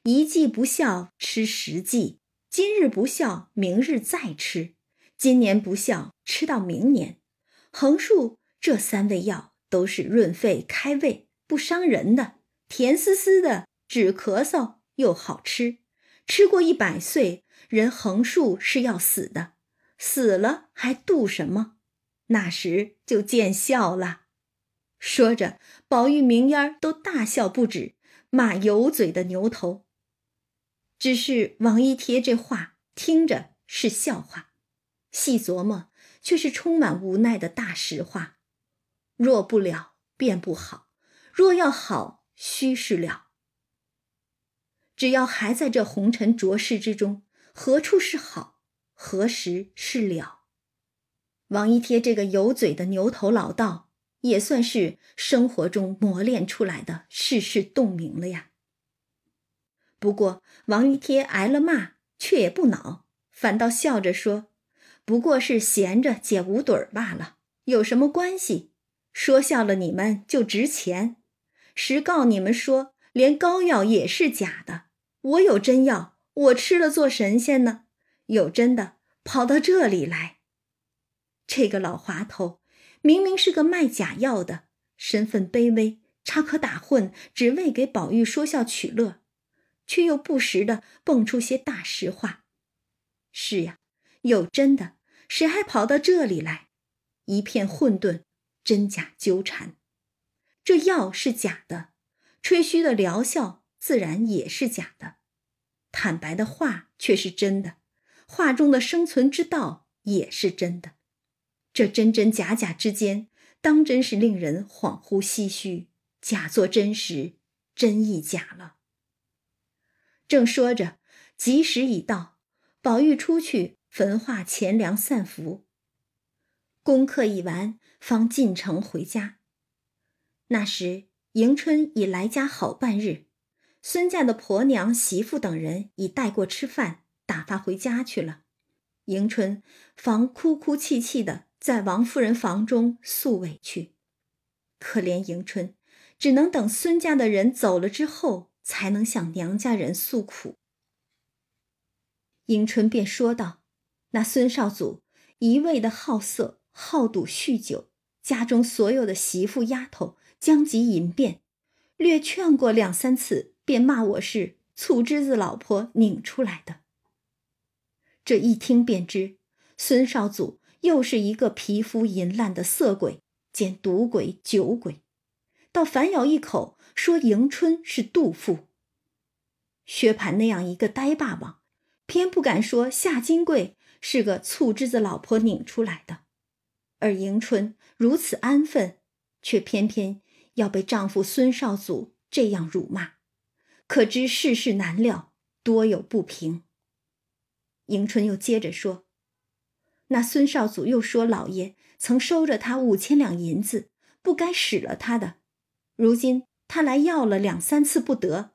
一剂不效，吃十剂；今日不笑，明日再吃；今年不笑，吃到明年。”横竖这三味药都是润肺开胃、不伤人的，甜丝丝的，止咳嗽又好吃。吃过一百岁，人横竖是要死的，死了还度什么？那时就见效了。说着，宝玉、明烟都大笑不止，骂油嘴的牛头。只是王一贴这话听着是笑话，细琢磨。却是充满无奈的大实话：若不了，便不好；若要好，须是了。只要还在这红尘浊世之中，何处是好？何时是了？王一贴这个油嘴的牛头老道，也算是生活中磨练出来的世事洞明了呀。不过王一贴挨了骂，却也不恼，反倒笑着说。不过是闲着解无盹儿罢了，有什么关系？说笑了你们就值钱。实告你们说，连膏药也是假的。我有真药，我吃了做神仙呢。有真的，跑到这里来。这个老滑头，明明是个卖假药的，身份卑微，插科打诨，只为给宝玉说笑取乐，却又不时的蹦出些大实话。是呀。有真的，谁还跑到这里来？一片混沌，真假纠缠。这药是假的，吹嘘的疗效自然也是假的。坦白的话却是真的，话中的生存之道也是真的。这真真假假之间，当真是令人恍惚唏嘘，假作真实，真亦假了。正说着，吉时已到，宝玉出去。焚化钱粮散福，功课已完，方进城回家。那时迎春已来家好半日，孙家的婆娘、媳妇等人已带过吃饭，打发回家去了。迎春方哭哭泣泣的在王夫人房中诉委屈。可怜迎春，只能等孙家的人走了之后，才能向娘家人诉苦。迎春便说道。那孙少祖一味的好色、好赌、酗酒，家中所有的媳妇丫头将及淫变，略劝过两三次，便骂我是醋汁子老婆拧出来的。这一听便知，孙少祖又是一个皮肤淫烂的色鬼兼赌鬼、酒鬼，倒反咬一口说迎春是妒妇。薛蟠那样一个呆霸王，偏不敢说夏金贵。是个醋汁子老婆拧出来的，而迎春如此安分，却偏偏要被丈夫孙少祖这样辱骂，可知世事难料，多有不平。迎春又接着说：“那孙少祖又说老爷曾收着他五千两银子，不该使了他的，如今他来要了两三次不得，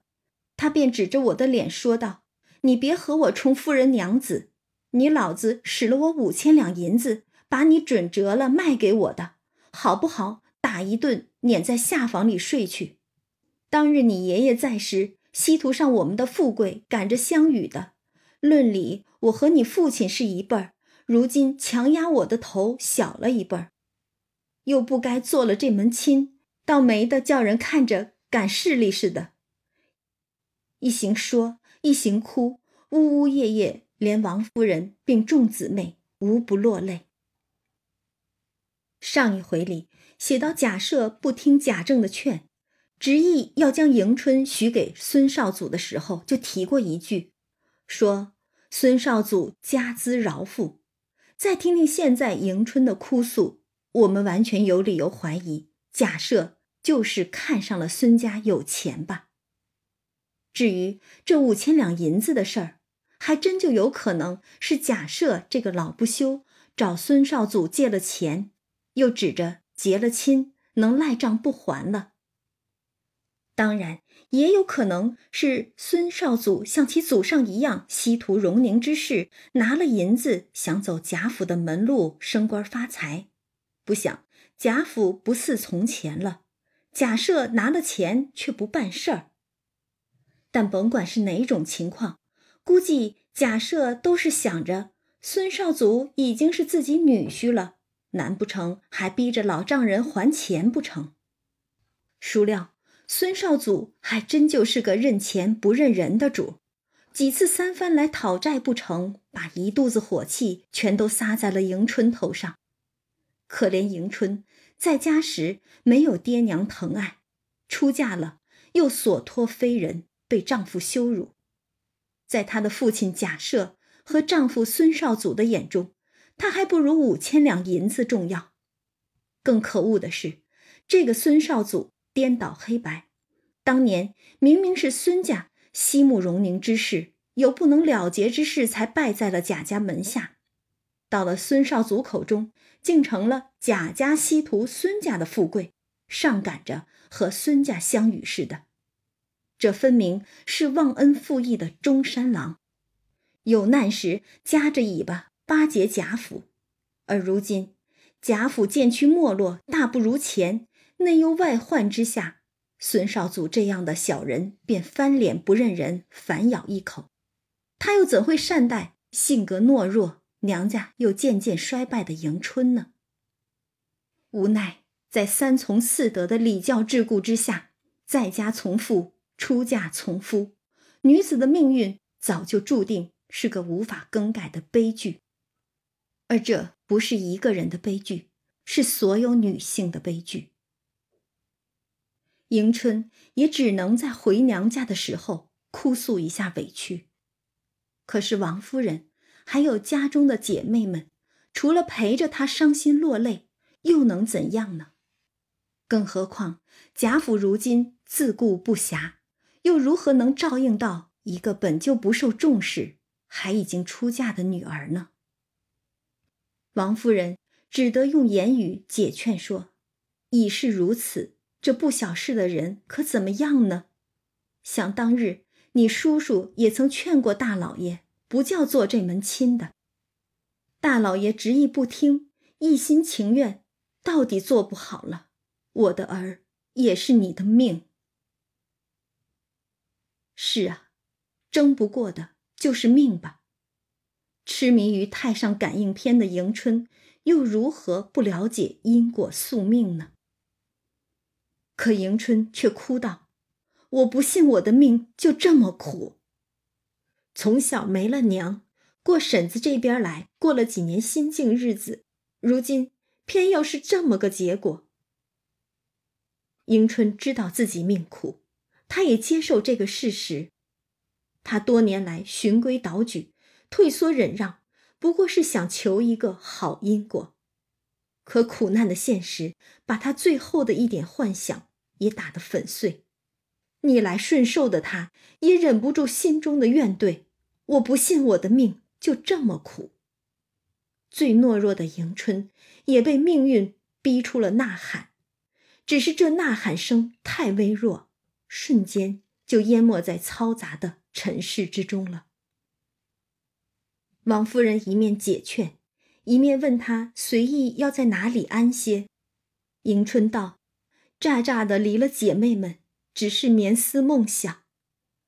他便指着我的脸说道：‘你别和我充夫人娘子。’”你老子使了我五千两银子，把你准折了卖给我的，好不好？打一顿，撵在下房里睡去。当日你爷爷在时，西图上我们的富贵赶着相与的，论理我和你父亲是一辈儿，如今强压我的头小了一辈儿，又不该做了这门亲，倒没的叫人看着赶势力似的。一行说，一行哭，呜呜咽咽。连王夫人并众姊妹无不落泪。上一回里写到贾赦不听贾政的劝，执意要将迎春许给孙少祖的时候，就提过一句，说孙少祖家资饶富。再听听现在迎春的哭诉，我们完全有理由怀疑贾赦就是看上了孙家有钱吧。至于这五千两银子的事儿。还真就有可能是假设这个老不休找孙少祖借了钱，又指着结了亲能赖账不还了。当然，也有可能是孙少祖像其祖上一样，西图荣宁之事，拿了银子想走贾府的门路，升官发财。不想贾府不似从前了，假设拿了钱却不办事儿。但甭管是哪种情况，估计假设都是想着孙少祖已经是自己女婿了，难不成还逼着老丈人还钱不成？孰料孙少祖还真就是个认钱不认人的主，几次三番来讨债不成，把一肚子火气全都撒在了迎春头上。可怜迎春在家时没有爹娘疼爱，出嫁了又所托非人，被丈夫羞辱。在她的父亲贾赦和丈夫孙少祖的眼中，她还不如五千两银子重要。更可恶的是，这个孙少祖颠倒黑白，当年明明是孙家惜慕荣宁之事，有不能了结之事，才败在了贾家门下。到了孙少祖口中，竟成了贾家希图孙家的富贵，上赶着和孙家相与似的。这分明是忘恩负义的中山狼，有难时夹着尾巴巴结贾府，而如今贾府渐趋没落，大不如前，内忧外患之下，孙少祖这样的小人便翻脸不认人，反咬一口。他又怎会善待性格懦弱？娘家又渐渐衰败的迎春呢？无奈在三从四德的礼教桎梏之下，在家从父，出嫁从夫，女子的命运早就注定是个无法更改的悲剧。而这不是一个人的悲剧，是所有女性的悲剧。迎春也只能在回娘家的时候哭诉一下委屈，可是王夫人。还有家中的姐妹们，除了陪着她伤心落泪，又能怎样呢？更何况贾府如今自顾不暇，又如何能照应到一个本就不受重视、还已经出嫁的女儿呢？王夫人只得用言语解劝说：“已是如此，这不小事的人可怎么样呢？想当日你叔叔也曾劝过大老爷。”不叫做这门亲的，大老爷执意不听，一心情愿，到底做不好了。我的儿也是你的命。是啊，争不过的就是命吧。痴迷于太上感应篇的迎春，又如何不了解因果宿命呢？可迎春却哭道：“我不信我的命就这么苦。”从小没了娘，过婶子这边来，过了几年心境日子，如今偏又是这么个结果。迎春知道自己命苦，她也接受这个事实。她多年来循规蹈矩，退缩忍让，不过是想求一个好因果。可苦难的现实，把她最后的一点幻想也打得粉碎。逆来顺受的她，也忍不住心中的怨怼。我不信我的命就这么苦。最懦弱的迎春也被命运逼出了呐喊，只是这呐喊声太微弱，瞬间就淹没在嘈杂的尘世之中了。王夫人一面解劝，一面问他随意要在哪里安歇。迎春道：“乍乍的离了姐妹们，只是眠思梦想；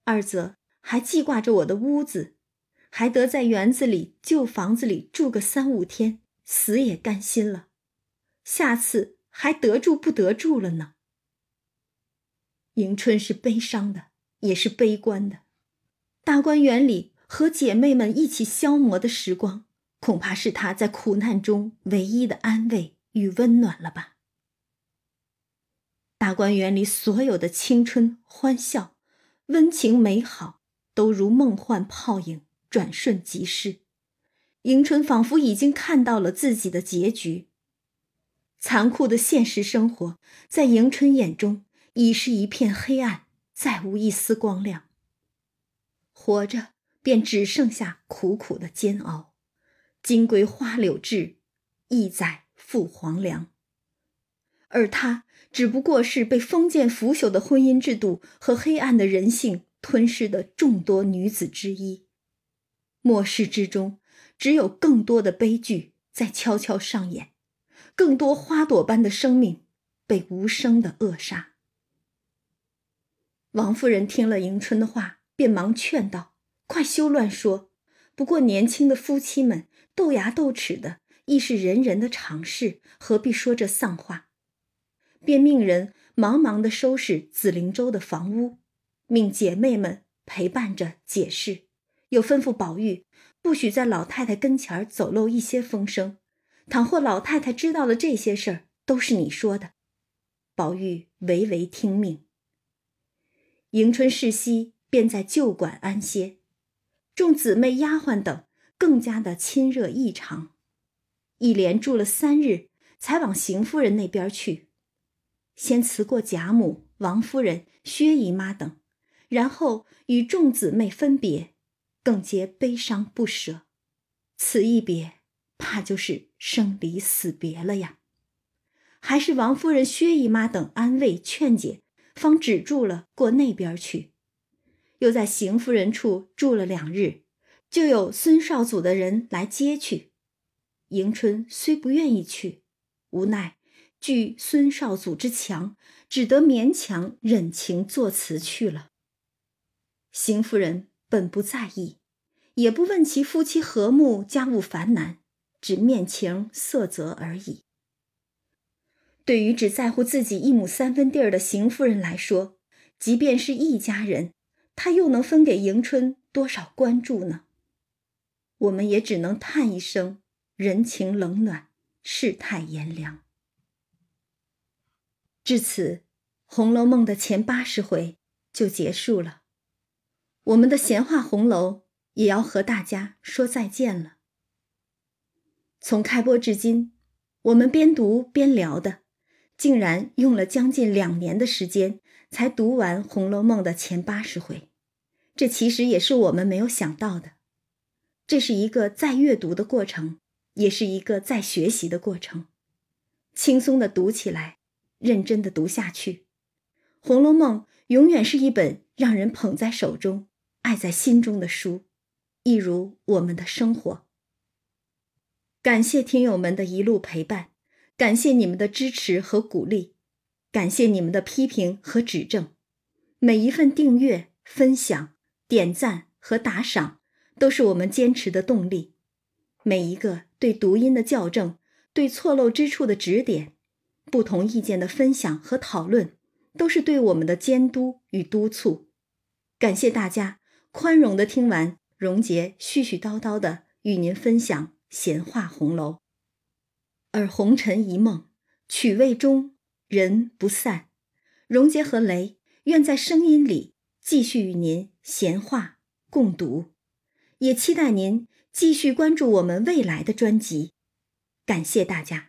二则……”还记挂着我的屋子，还得在园子里旧房子里住个三五天，死也甘心了。下次还得住不得住了呢？迎春是悲伤的，也是悲观的。大观园里和姐妹们一起消磨的时光，恐怕是她在苦难中唯一的安慰与温暖了吧？大观园里所有的青春欢笑、温情美好。都如梦幻泡影，转瞬即逝。迎春仿佛已经看到了自己的结局。残酷的现实生活在迎春眼中已是一片黑暗，再无一丝光亮。活着便只剩下苦苦的煎熬。金龟花柳志，意在赴黄粱。而他只不过是被封建腐朽的婚姻制度和黑暗的人性吞噬的众多女子之一。末世之中，只有更多的悲剧在悄悄上演，更多花朵般的生命被无声的扼杀。王夫人听了迎春的话，便忙劝道：“快休乱说！不过年轻的夫妻们斗牙斗齿的，亦是人人的常事，何必说这丧话？”便命人忙忙地收拾紫灵洲的房屋，命姐妹们陪伴着解释，又吩咐宝玉不许在老太太跟前儿走漏一些风声。倘或老太太知道了这些事儿，都是你说的。宝玉唯唯听命。迎春、世熙便在旧馆安歇，众姊妹、丫鬟等更加的亲热异常，一连住了三日，才往邢夫人那边去。先辞过贾母、王夫人、薛姨妈等，然后与众姊妹分别，更皆悲伤不舍。此一别，怕就是生离死别了呀。还是王夫人、薛姨妈等安慰劝解，方止住了过那边去。又在邢夫人处住了两日，就有孙少祖的人来接去。迎春虽不愿意去，无奈。据孙少祖之强，只得勉强忍情作辞去了。邢夫人本不在意，也不问其夫妻和睦，家务繁难，只面情色泽而已。对于只在乎自己一亩三分地儿的邢夫人来说，即便是一家人，她又能分给迎春多少关注呢？我们也只能叹一声：人情冷暖，世态炎凉。至此，《红楼梦》的前八十回就结束了。我们的闲话红楼也要和大家说再见了。从开播至今，我们边读边聊的，竟然用了将近两年的时间才读完《红楼梦》的前八十回。这其实也是我们没有想到的。这是一个在阅读的过程，也是一个在学习的过程。轻松的读起来。认真的读下去，《红楼梦》永远是一本让人捧在手中、爱在心中的书，一如我们的生活。感谢听友们的一路陪伴，感谢你们的支持和鼓励，感谢你们的批评和指正。每一份订阅、分享、点赞和打赏，都是我们坚持的动力。每一个对读音的校正、对错漏之处的指点。不同意见的分享和讨论，都是对我们的监督与督促。感谢大家宽容的听完荣杰絮絮叨叨的与您分享闲话红楼，而红尘一梦，曲未终，人不散。荣杰和雷愿在声音里继续与您闲话共读，也期待您继续关注我们未来的专辑。感谢大家。